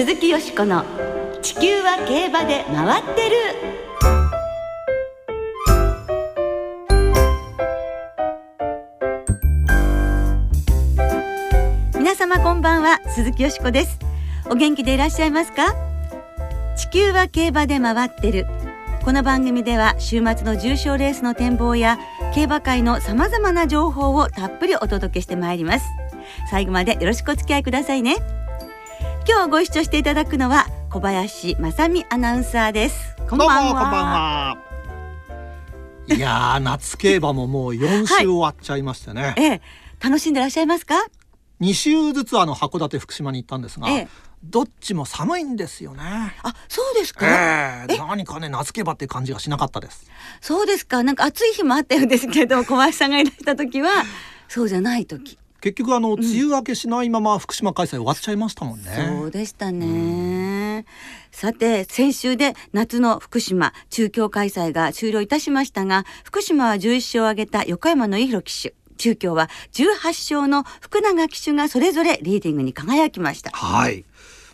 鈴木よしこの地球は競馬で回ってる。皆様こんばんは鈴木よしこです。お元気でいらっしゃいますか？地球は競馬で回ってる。この番組では週末の重賞レースの展望や競馬界のさまざまな情報をたっぷりお届けしてまいります。最後までよろしくお付き合いくださいね。今日ご一緒していただくのは小林正美アナウンサーですこんばんは。こんばんは。いや夏競馬ももう4週終わっちゃいましたね。はい、ええ、楽しんでいらっしゃいますか？2週ずつあの函館福島に行ったんですが、ええ、どっちも寒いんですよね。あ、そうですか？えー、何かね夏競馬って感じがしなかったです。そうですか。なんか暑い日もあったようですけど、小林さんがいらした時はそうじゃない時。結局あの、梅雨明けしないまま福島開催終わっちゃいましたもんね。そうでしたね。さて先週で夏の福島中京開催が終了いたしましたが、福島は11勝を挙げた横山の弘騎手。中京は18勝の福永騎手がそれぞれリーディングに輝きました。はい。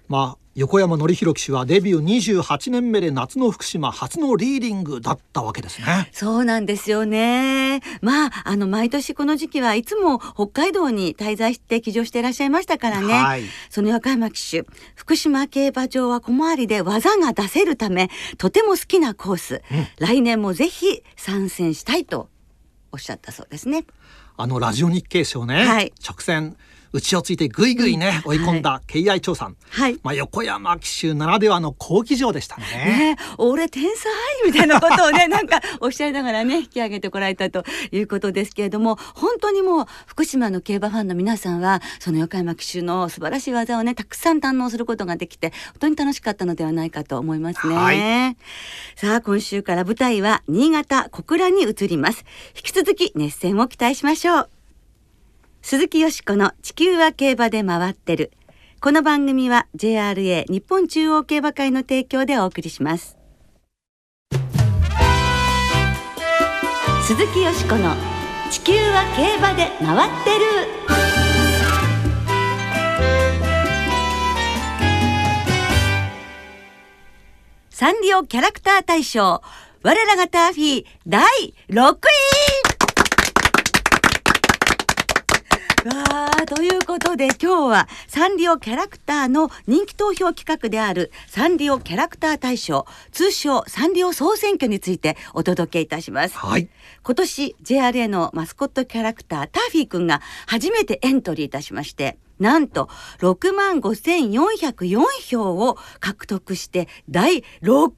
まあ横山典弘騎手はデビュー28年目で夏の福島初のリーディングだったわけですね。そうなんですよね。まああの毎年この時期はいつも北海道に滞在して騎乗していらっしゃいましたからね。はい、その横山騎手、福島競馬場は小回りで技が出せるためとても好きなコース。うん、来年もぜひ参戦したいとおっしゃったそうですね。あのラジオ日経賞ね、はい、直線内をついてぐいぐいね、追い込んだ敬愛長さん、はい、まあ横山騎手ならではの好騎乗でしたね。ね俺天才みたいなことをね なんかおっしゃいながらね引き上げてこられたということですけれども本当にもう福島の競馬ファンの皆さんはその横山騎手の素晴らしい技をねたくさん堪能することができて本当に楽しかったのではないかと思いますね。はい、さあ今週から舞台は新潟小倉に移ります。引き続き熱戦を期待しましょう。鈴木よしこの地球は競馬で回ってる。この番組は JRA 日本中央競馬会の提供でお送りします。鈴木よしこの地球は競馬で回ってる。サンリオキャラクター大賞我らがターフィー第6位わあということで今日はサンリオキャラクターの人気投票企画であるサンリオキャラクター大賞通称サンリオ総選挙についてお届けいたします。はい、今年 JRA のマスコットキャラクターターフィーくんが初めてエントリーいたしましてなんと6万5404票を獲得して第6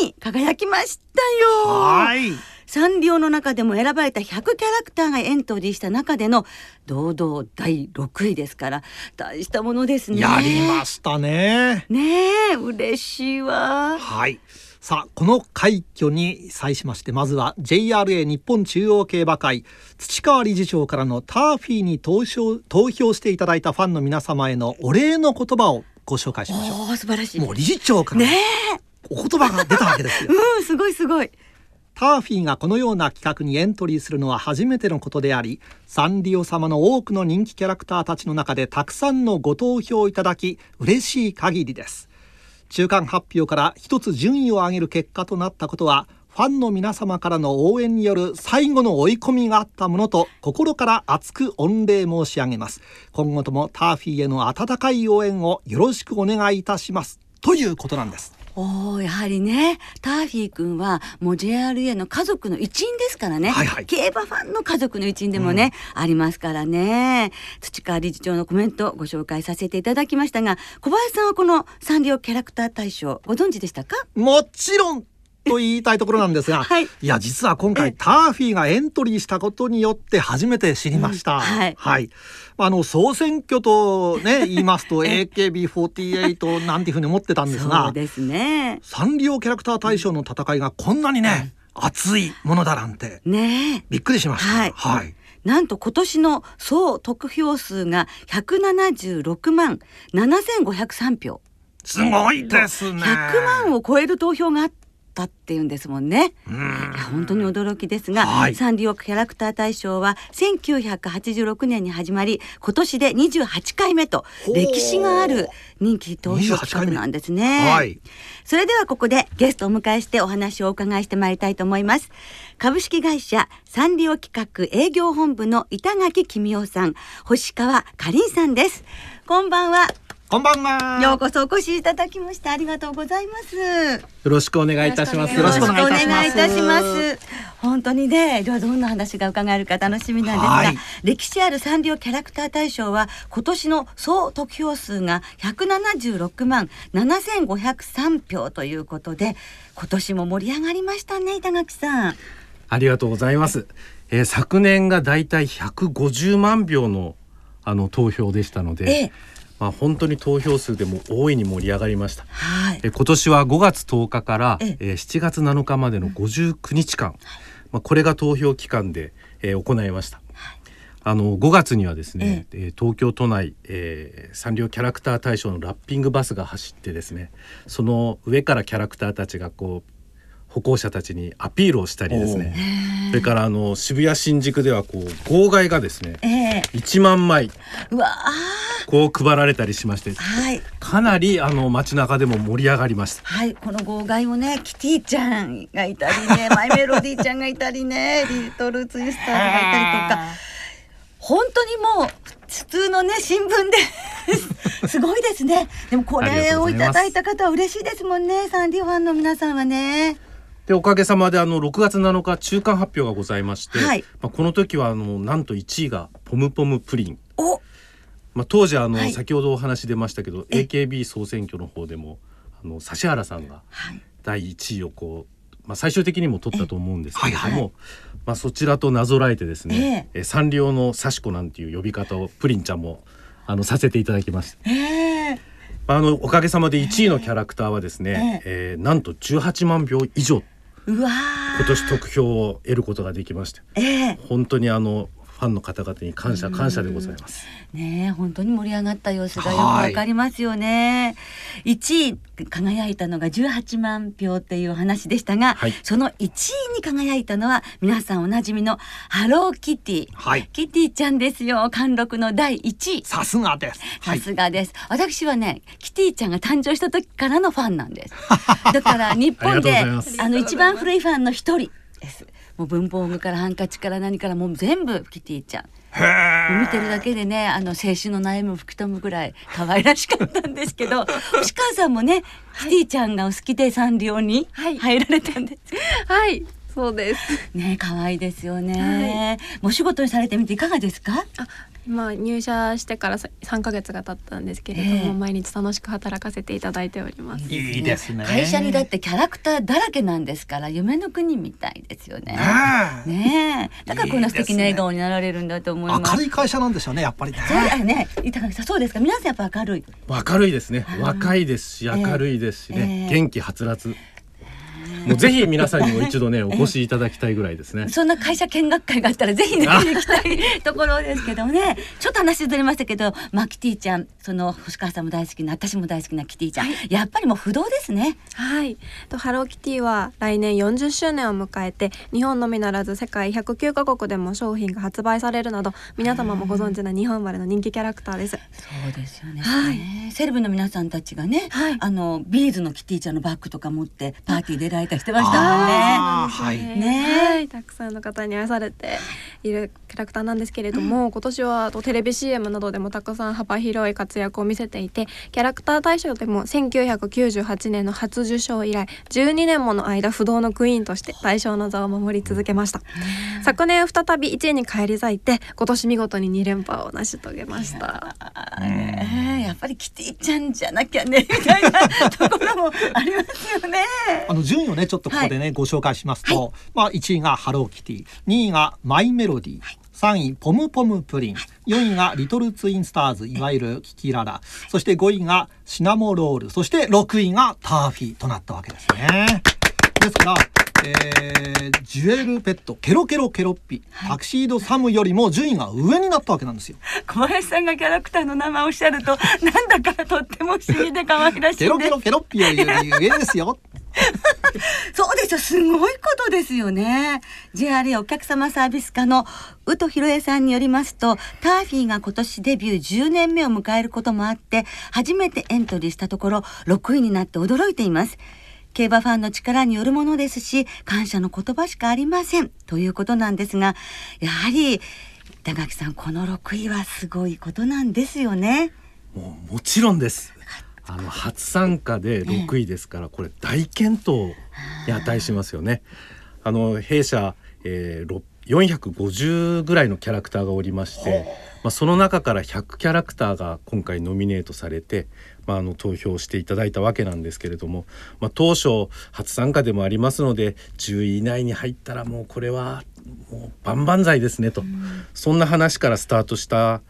位に輝きましたよ。はい。サンリオの中でも選ばれた100キャラクターがエントリーした中での堂々第6位ですから大したものですね。やりましたね。ねえ嬉しいわ。はい。さあこの快挙に際しましてまずは JRA 日本中央競馬会土川理事長からのターフィーに投票投票していただいたファンの皆様へのお礼の言葉をご紹介しましょう。素晴らしい。もう理事長からお言葉が出たわけですよ。うんすごいすごい。ターフィーがこのような企画にエントリーするのは初めてのことでありサンリオ様の多くの人気キャラクターたちの中でたくさんのご投票いただき嬉しい限りです。中間発表から一つ順位を上げる結果となったことはファンの皆様からの応援による最後の追い込みがあったものと心から熱く御礼申し上げます。今後ともターフィーへの温かい応援をよろしくお願いいたします。ということなんです。おやはりねターフィー君はもう JRA の家族の一員ですからね、はいはい、競馬ファンの家族の一員でもね、うん、ありますからね。土川理事長のコメントご紹介させていただきましたが小林さんはこのサンリオキャラクター大賞ご存知でしたか？もちろんと言いたいところなんですが、はい、いや実は今回ターフィーがエントリーしたことによって初めて知りました。うん、はい、はい、あの総選挙とね言いますと AKB48 なんていうふうに思ってたんですが、そうですね。サンリオキャラクター大賞の戦いがこんなにね、うん、熱いものだなんてねびっくりしました。はい、はい。なんと今年の総得票数が176万7503票。すごいですね。100万を超える投票があっったっていうんですもんね。いや本当に驚きですが、はい、サンリオキャラクター大賞は1986年に始まり今年で28回目と歴史がある人気投票企画なんですね、はい、それではここでゲストをお迎えしてお話をお伺いしてまいりたいと思います。株式会社サンリオ企画営業本部の板垣公夫さん星川かりんさんです。こんばんはこんばんは。ようこそお越しいただきましてありがとうございます。よろしくお願いいたします。よろしくお願いいたします。本当にね、ではどんな話が伺えるか楽しみなんですが、はい、歴史あるサンリオキャラクター大賞は今年の総得票数が176万7503票ということで、今年も盛り上がりましたね、板垣さん。ありがとうございます。えー、昨年がだいたい150万票のあの投票でしたので。ええまあ、本当に投票数でも大いに盛り上がりました、はい、え今年は5月10日からええ。7月7日までの59日間、まあ、これが投票期間で、えー、行いました。あの5月にはですね、ええ、東京都内、えー、サンリオキャラクター大賞のラッピングバスが走ってですねその上からキャラクターたちがこう歩行者たちにアピールをしたりですね。それからあの渋谷新宿ではこう号外がですね、えー、1万枚。うわこう配られたりしまして、はい、かなりあの街中でも盛り上がりましたはいこの号外もねキティちゃんがいたりね マイメロディーちゃんがいたりねリトルツイスターがいたりとか。本当にもう普通のね新聞で すごいですね。でもこれをいただいた方は嬉しいですもんねサンディファンの皆さんはねでおかげさまであの6月7日中間発表がございまして、はい、まあ、この時はあのなんと1位がポムポムプリン。まあ、当時あの、はい、先ほどお話出ましたけど AKB 総選挙の方でもあの指原さんが第1位をこう、まあ、最終的にも取ったと思うんですけれども、はいはい、まあ、そちらとなぞらえてですね、えー、サンリオのサシコなんていう呼び方をプリンちゃんもあのさせていただきました。えーあのおかげさまで1位のキャラクターはですね、えー、えー、なんと18万票以上今年得票を得ることができまして、えー、本当にあのファンの方々に感謝感謝でございます。ね本当に盛り上がった様子がよくわかりますよね。一位輝いたのが18万票っていう話でしたが、はい、その一位に輝いたのは皆さんおなじみのハローキティ、はい、キティちゃんですよ。貫禄の第一位。さすがです。さすがです。はい、私はね、キティちゃんが誕生した時からのファンなんです。だから日本であの一番古いファンの一人です。もう文房具からハンカチから何からもう全部キティちゃん。見てるだけでねあの青春の悩みを吹き飛ぶぐらい可愛らしかったんですけど 星川さんもね、はい、キティちゃんがお好きでサンリオに入られたんです。はい、そうです。ね可愛いですよね、はい、お仕事にされてみていかがですか？あまあ入社してから3ヶ月が経ったんですけれども、えー、毎日楽しく働かせていただいております。いいですね。会社にだってキャラクターだらけなんですから夢の国みたいですよね。ねえ。だからこんな素敵な笑顔になられるんだと思います。明るい会社なんでしょうねやっぱりね。そうだね。板垣さんそうですか？皆さんやっぱ明るい。明るいですね。若いですし明るいですしね、えー、元気はつらつ。もうぜひ皆さんにも一度ねお越しいただきたいぐらいですね。そんな会社見学会があったらぜひね行きたいところですけどね。ちょっと話ずれましたけど、マキティちゃん、その星川さんも大好きな私も大好きなキティちゃん、はい、やっぱりもう不動ですね。はい。とハローキティは来年40周年を迎えて日本のみならず世界109カ国でも商品が発売されるなど皆様もご存知な日本生まれの人気キャラクターです。そうですよね。はい。セレブの皆さんたちがね、はい、あのビーズのキティちゃんのバッグとか持ってパーティー出られたりしてましたもんね。はい、ね、はい、たくさんの方に愛されているキャラクターなんですけれども、うん、今年はテレビ CM などでもたくさん幅広い活躍を見せていてキャラクター大賞でも1998年の初受賞以来12年もの間不動のクイーンとして大賞の座を守り続けました、うん、昨年再び1位に返り咲いて今年見事に2連覇を成し遂げました、えー、やっぱりキティちゃんじゃなきゃねみたいなところもありますよね。あの順位をねちょっとここでね、はい、ご紹介しますと、はい、まあ1位がハローキティ2位がマイメロディー、はい。3位ポムポムプリン4位がリトルツインスターズいわゆるキキララそして5位がシナモロールそして6位がターフィーとなったわけですね。ですからえー、ジュエルペットケロケロケロッピ、タクシードサムよりも順位が上になったわけなんですよ小林さんがキャラクターの名前をおっしゃるとなんだかとっても不思議で可愛らしいケロケロケロッピより上ですよ そうですよ。すごいことですよね。JRA お客様サービス課の宇都博恵さんによりますとターフィーが今年デビュー10年目を迎えることもあって初めてエントリーしたところ6位になって驚いています。競馬ファンの力によるものですし感謝の言葉しかありません。ということなんですがやはり板垣さんこの6位はすごいことなんですよね。もうもちろんです。あの初参加で6位ですから、これ大健闘に値しますよね。あの弊社、えー、450ぐらいのキャラクターがおりまして、まあ、その中から100キャラクターが今回ノミネートされて、まあ、あの投票していただいたわけなんですけれども、まあ、当初初参加でもありますので10位以内に入ったらもうこれはもう万々歳ですねと、うん、そんな話からスタートしたん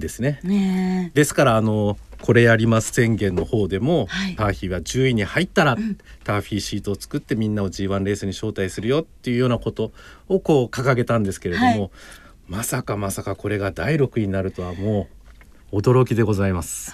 ですね。ねですからあのこれやります宣言の方でも、はい、ターヒーは10位に入ったら、うん、ターフィーシートを作ってみんなを G1 レースに招待するよっていうようなことをこう掲げたんですけれども、はい、まさかまさかこれが第6位になるとはもう驚きでございます。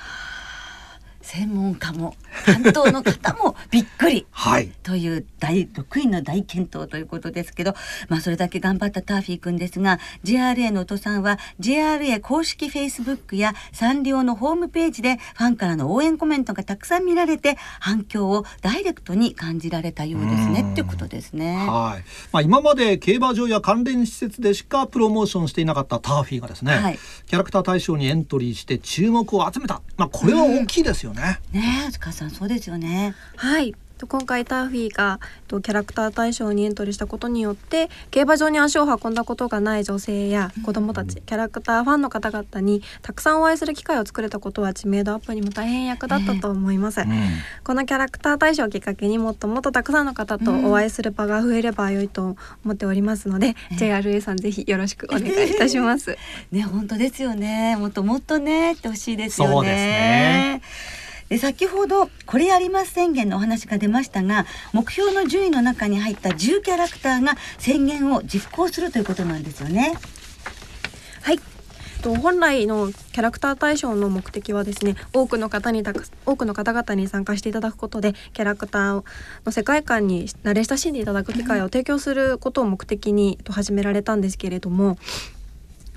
専門家も担当の方も びっくり、はい、という第6位の大健闘ということですけど、まあ、それだけ頑張ったターフィー君ですが JRA のお父さんは JRA 公式フェイスブックやサンリオのホームページでファンからの応援コメントがたくさん見られて反響をダイレクトに感じられたようですねっていうことですね。はい。まあ、今まで競馬場や関連施設でしかプロモーションしていなかったターフィーがですね、はい、キャラクター大賞にエントリーして注目を集めた、まあ、これは大きいですよね。ね。塚さんそうですよね。はい。今回ターフィーがキャラクター大賞にエントリーしたことによって競馬場に足を運んだことがない女性や子どもたち、キャラクターファンの方々にたくさんお会いする機会を作れたことは知名度アップにも大変役立ったと思います、えーうん、このキャラクター大賞をきっかけにもっともっとたくさんの方とお会いする場が増えれば良いと思っておりますので、えー、JRA さんぜひよろしくお願いいたします、ね本当ですよね。もっともっとねってほしいですよね。そうで先ほどこれやります宣言のお話が出ましたが目標の順位の中に入った10キャラクターが宣言を実行するということなんですよね。はい本来のキャラクター大賞の目的はですね多くの方にたく多くの方々に参加していただくことでキャラクターの世界観に慣れ親しんでいただく機会を提供することを目的に始められたんですけれども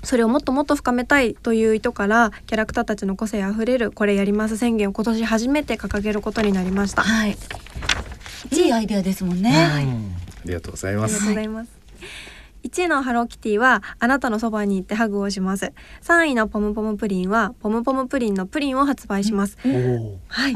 それをもっともっと深めたいという意図からキャラクターたちの個性あふれるこれやります宣言を今年初めて掲げることになりました。はい。いいアイデアですもんね。はい、ありがとうございます。ありがとうございます。1位のハローキティはあなたのそばに行ってハグをします。3位のポムポムプリンはポムポムプリンのプリンを発売します、はい、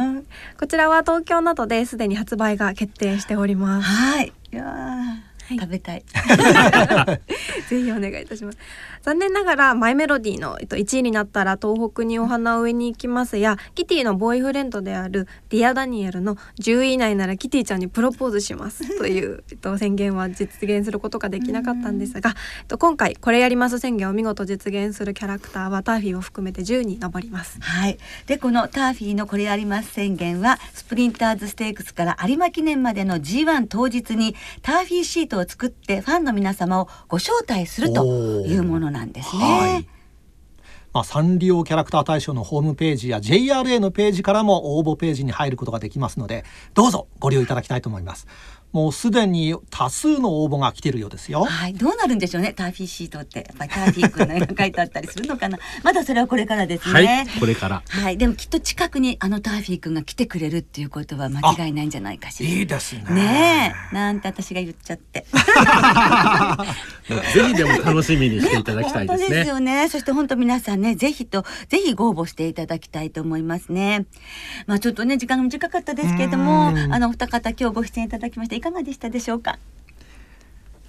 こちらは東京などですでに発売が決定しております。はい。いやはい、食べたい。ぜひお願いいたします残念ながらマイメロディーの、えっと、1位になったら東北にお花を植えに行きますやキティのボーイフレンドであるディア・ダニエルの10位以内ならキティちゃんにプロポーズしますという、えっと、宣言は実現することができなかったんですが、えっと、今回これやります宣言を見事実現するキャラクターはターフィーを含めて10に上ります。はい。でこのターフィーのこれやります宣言はスプリンターズステークスから有馬記念までの G1 当日にターフィーシートを作ってファンの皆様をご招待するというものなんですね。はいまあ、サンリオキャラクター大賞のホームページや JRA のページからも応募ページに入ることができますのでどうぞご利用いただきたいと思います。もうすでに多数の応募が来てるようですよ。はい、どうなるんでしょうね、ターフィーシートって、やっぱりターフィー君の絵が描いてあったりするのかな。まだそれはこれからですね。はい、これから。はい、でもきっと近くにあのターフィー君が来てくれるっていうことは間違いないんじゃないかしら。いいですね。ねえ、なんて私が言っちゃって。ぜひでも楽しみにしていただきたいですね。ですよね。そして本当皆さんね、ぜひとぜひご応募していただきたいと思いますね。まあちょっとね時間が短かったですけれども、あの二方今日ご出演いただきましていかがでしたでしょうか？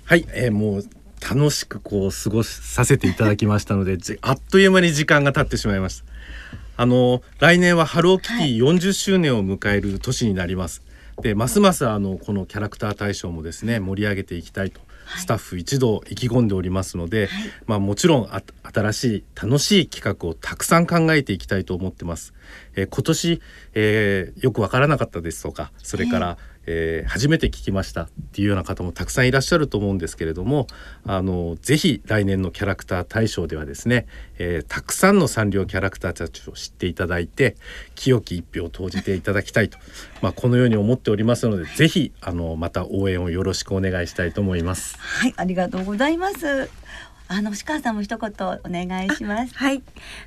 はい、えー、もう楽しくこう過ごさせていただきましたので、あっという間に時間が経ってしまいました。あの来年はハローキティ40周年を迎える年になります。でますますあのこのキャラクター大賞もですね盛り上げていきたいとスタッフ一同意気込んでおりますので、はい、まあ、もちろん新しい楽しい企画をたくさん考えていきたいと思ってます。えー、今年、えー、よくわからなかったですとかそれから、えー、初めて聞きましたっていうような方もたくさんいらっしゃると思うんですけれどもあのぜひ来年のキャラクター大賞ではですね、えー、たくさんのサンリオキャラクターたちを知っていただいて清き一票を投じていただきたいと、まあ、このように思っておりますのでぜひあのまた応援をよろしくお願いしたいと思います。はいありがとうございますあの星川さんも一言お願いします。はい。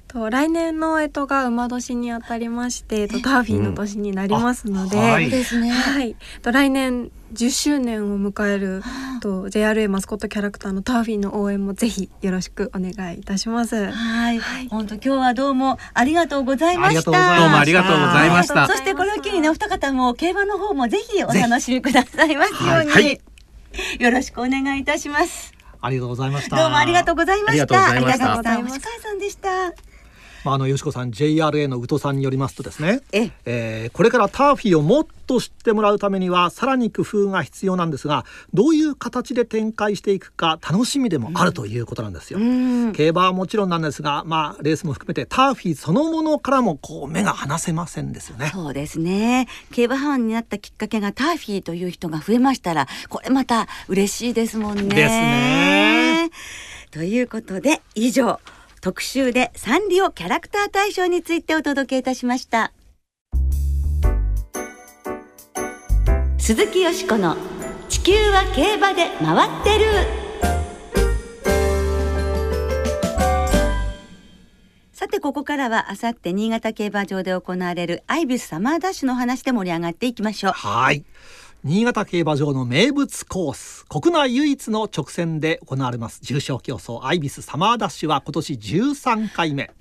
と来年の干支が馬年にあたりまして、とターフィーの年になりますので、うん、はい、はい。と来年10周年を迎えると JRA マスコットキャラクターのターフィーの応援もぜひよろしくお願いいたします。はい。本当今日はどうもありがとうございました。どうもありがとうございました。そしてこれを機にねお二方も競馬の方もぜひお楽しみくださいますように、はいはい、よろしくお願いいたします。ありがとうございました。どうもありがとうございました。ありがとうございました。さんでした。まあ、あのよしこさん JRA の宇都さんによりますとですねえ、えー、これからターフィーをもっと知ってもらうためにはさらに工夫が必要なんですがどういう形で展開していくか楽しみでもあるということなんですよ。うん、競馬はもちろんなんですが、まあ、レースも含めてターフィーそのものからもこう目が離せませんですよね。そうですね競馬ファンになったきっかけがターフィーという人が増えましたらこれまた嬉しいですもんね。ですね。ということで以上特集でサンリオキャラクター大賞についてお届けいたしました。鈴木よしこの地球は競馬で回ってる。さてここからはあさって新潟競馬場で行われるアイビスサマーダッシュの話で盛り上がっていきましょう。はい。新潟競馬場の名物コース国内唯一の直線で行われます。重賞競争アイビスサマーダッシュは今年13回目。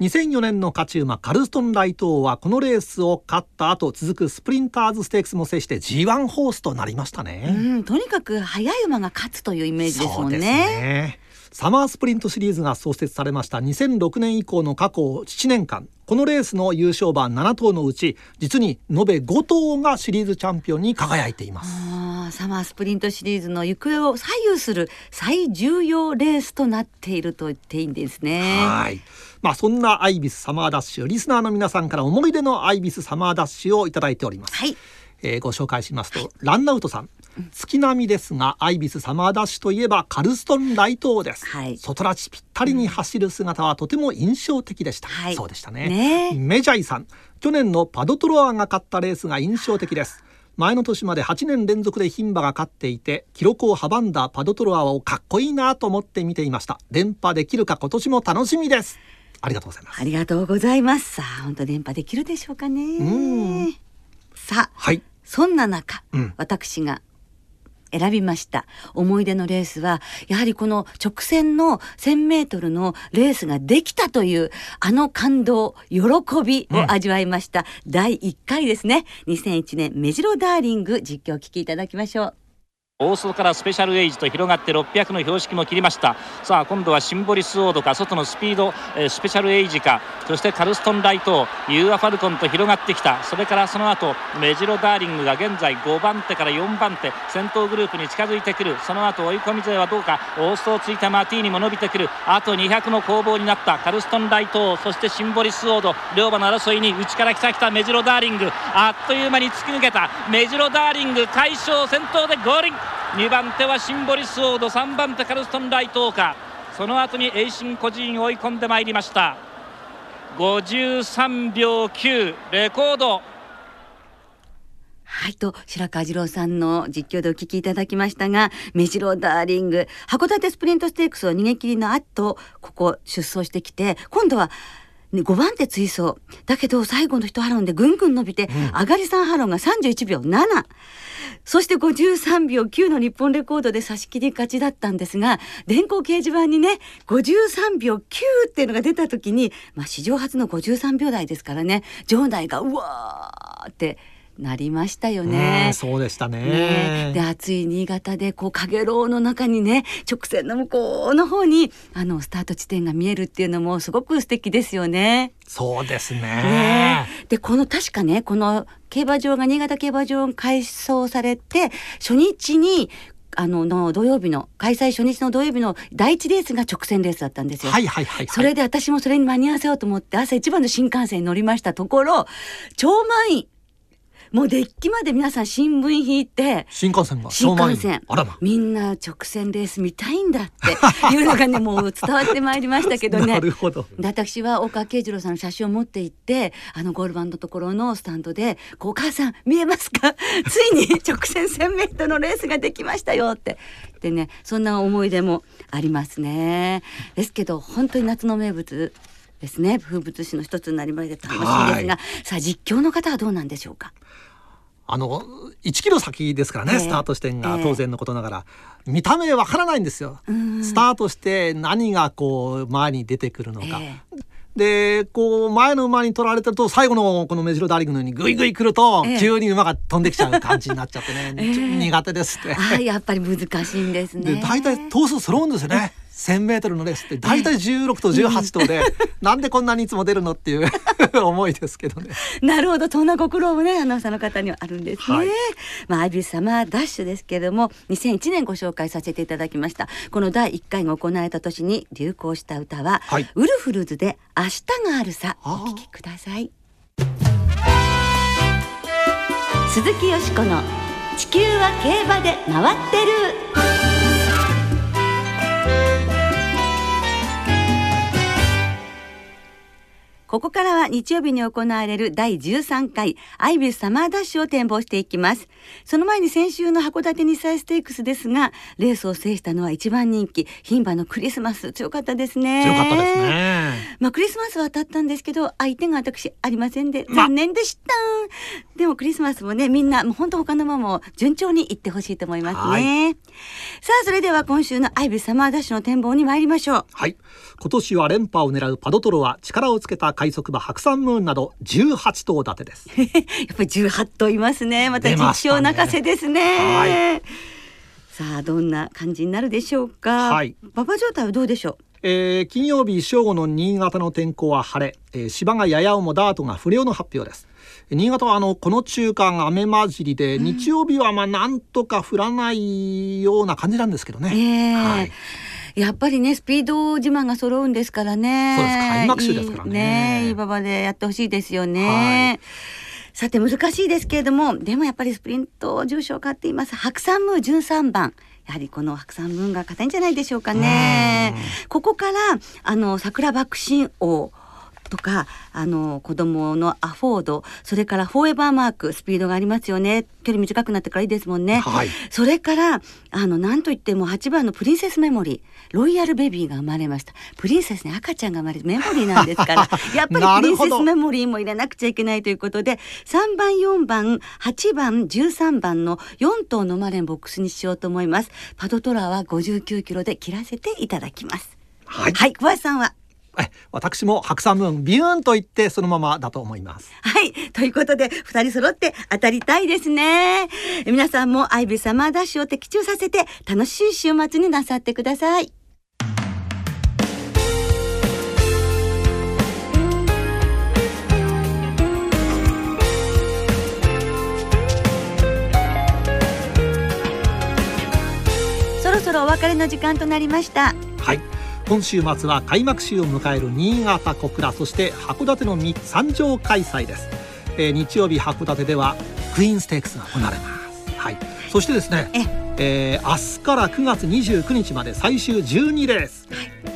2004年の勝ち馬カルストンライト王はこのレースを勝った後続くスプリンターズステークスも制して G1 ホースとなりましたね。とにかく速い馬が勝つというイメージですもんねサマースプリントシリーズが創設されました2006年以降の過去7年間。このレースの優勝馬7頭のうち実に延べ5頭がシリーズチャンピオンに輝いています。サマースプリントシリーズの行方を左右する最重要レースとなっていると言っていいんですね。はい。まあそんなアイビスサマーダッシュリスナーの皆さんから思い出のアイビスサマーダッシュをいただいております、はい。えー、ご紹介しますと、はい、ランナウトさん月並みですがアイビスサマーダッシュといえばカルストンライト王です、はい、外ラチぴったりに走る姿はとても印象的でした、はい、そうでしたね、ね、メジャイさん。去年のパドトロアが勝ったレースが印象的です。前の年まで8年連続で牝馬が勝っていて記録を阻んだパドトロアをかっこいいなと思って見ていました。連覇できるか今年も楽しみです。ありがとうございます。ありがとうございます。さあ本当連覇できるでしょうかね。さあ、はい、そんな中、うん、私が選びました。思い出のレースはやはりこの直線の1,000メートルのレースができたというあの感動喜びを味わいました、うん、第1回ですね。2001年メジロダーリング実況を聞きいただきましょう大外からスペシャルエイジと広がって600の標識も切りました。さあ今度はシンボリスオードか外のスピード、えー、スペシャルエイジかそしてカルストンライトユーアファルコンと広がってきた。それからその後メジロダーリングが現在5番手から4番手先頭グループに近づいてくる。その後追い込み勢はどうかオーストをついたマーティーニも伸びてくる。あと200の攻防になったカルストンライトそしてシンボリスオード両馬の争いに内から来た来たメジロダーリング。あっという間に突き抜けた。メジロダーリング快勝先頭でゴール2番手はシンボリスオード3番手カルストンライトオかその後にエイシンコジーン追い込んでまいりました。53秒9レコード。はいと白川次郎さんの実況でお聞きいただきましたがメジロダーリング函館スプリントステークスを逃げ切りの後ここ出走してきて今度はね、5番手追走。だけど最後の1ハロンでぐんぐん伸びて、うん、上がり3ハロンが31秒7そして53秒9の日本レコードで差し切り勝ちだったんですが電光掲示板にね53秒9っていうのが出た時に、まあ、史上初の53秒台ですからね場内がうわーってなりましたよね。そうでしたね。ねで暑い新潟でこう影楼の中にね直線の向こうの方にあのスタート地点が見えるっていうのもすごく素敵ですよね。そうですね。ねでこの確かねこの競馬場が新潟競馬場改装されて初日にあのの土曜日の開催初日の土曜日の第一レースが直線レースだったんですよ。はいはいはい、はい、それで私もそれに間に合わせようと思って朝一番の新幹線に乗りましたところ超満員もうデッキまで皆さん新聞引いて新幹線が新幹線。あらま。みんな直線レース見たいんだって。いうのがねもう伝わってまいりましたけどね。なるほど。私は大川慶次郎さんの写真を持って行ってあのゴールバンのところのスタンドで「お母さん見えますか？ついに直線 1,000m のレースができましたよ」って。でねそんな思い出もありますね。ですけど本当に夏の名物ですね。風物詩の一つになりまして楽しいですが、はい、さあ実況の方はどうなんでしょうか？あの1キロ先ですからね、えー、スタート地点が当然のことながら、えー、見た目わからないんですよ。スタートして何がこう前に出てくるのか。えーでこう前の馬に取られてると最後のこの目白ダーリングのようにグイグイ来ると、急に馬が飛んできちゃう感じになっちゃってね、えー、苦手ですって。あ やっぱり難しいんですね。で大体頭数揃うんですよね。1,000メートルのレースって大体16と18頭で、なんでこんなにいつも出るのっていう 思いですけどね。なるほどそんなご苦労もねアナウンサーの方にはあるんですね。はい、まあアイビスサマーダッシュですけれども2001年ご紹介させていただきましたこの第1回が行われた年に流行した歌は、はい、ウルフルズで明日があるさお聞きください。鈴木よしこの地球は競馬で回ってる。ここからは日曜日に行われる第13回アイビスサマーダッシュを展望していきます。その前に先週の函館日産ステークスですが、レースを制したのは一番人気、牝馬のクリスマス強かったですね。強かったですね。まあクリスマスは当たったんですけど、相手が私ありませんで、残念でした。でもクリスマスもね、みんな、もう本当他の馬も順調に行ってほしいと思いますね。さあ、それでは今週のアイビスサマーダッシュの展望に参りましょう。はい。今年は連覇を狙うパドトロは力をつけた快速馬白山ムーンなど18頭立てです。やっぱり18頭いますね。また実証泣かせですね、はい、さあどんな感じになるでしょうか、はい、馬場状態はどうでしょう？えー、金曜日正午の新潟の天候は晴れ、えー、芝がやや重ダートが不良の発表です。新潟はあのこの中間雨混じりで、うん、日曜日はまあなんとか降らないような感じなんですけどね、えー、はいやっぱりねスピード自慢が揃うんですからね。そうです開幕週ですからね。ねいい馬場でやってほしいですよね、さて難しいですけれどもでもやっぱりスプリント重賞勝っています。白山ムー13番やはりこの白山ムーンが硬いんじゃないでしょうかね。ここからあの桜爆心王とかあの子供のアフォードそれからフォーエバーマークスピードがありますよね。距離短くなってからいいですもんね、はい、それからあのなんといっても8番のプリンセスメモリー。ロイヤルベビーが生まれました。プリンセスに赤ちゃんが生まれるメモリーなんですから。やっぱりプリンセスメモリーも入れなくちゃいけないということで3番4番8番13番の4頭のマレンボックスにしようと思います。パドトラは59キロで切らせていただきます。はい、はい、小林さんは私も白山ムーンビューンと言ってそのままだと思います。はいということで二人揃って当たりたいですね。皆さんもアイビーサマーダッシュを的中させて楽しい週末になさってください。そろそろお別れの時間となりました。はい今週末は開幕週を迎える新潟小倉そして函館の三条開催です、えー、日曜日函館ではクイーンステークスが行われます。はい。そしてですねえー、明日から9月29日まで最終12レース、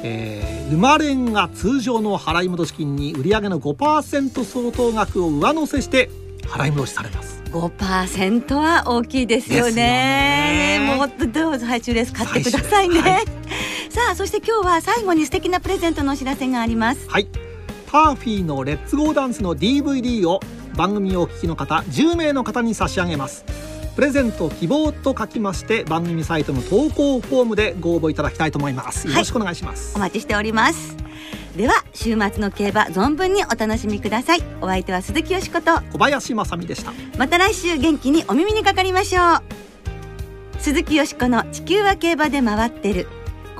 えー、馬連が通常の払い戻し金に売上の5%相当額を上乗せして払い戻しされます。5%は大きいですよね。もっとどうぞ最終レース買ってくださいね、あそして今日は最後に素敵なプレゼントのお知らせがあります。はい。ターフィーのレッツゴーダンスの DVD を番組をお聞きの方10名の方に差し上げます。プレゼント希望と書きまして番組サイトの投稿フォームでご応募いただきたいと思います。よろしくお願いします、はい、お待ちしております。では週末の競馬存分にお楽しみください。お相手は鈴木よしこと。小林正美でした。また来週元気にお耳にかかりましょう。鈴木よしこの地球は競馬で回ってる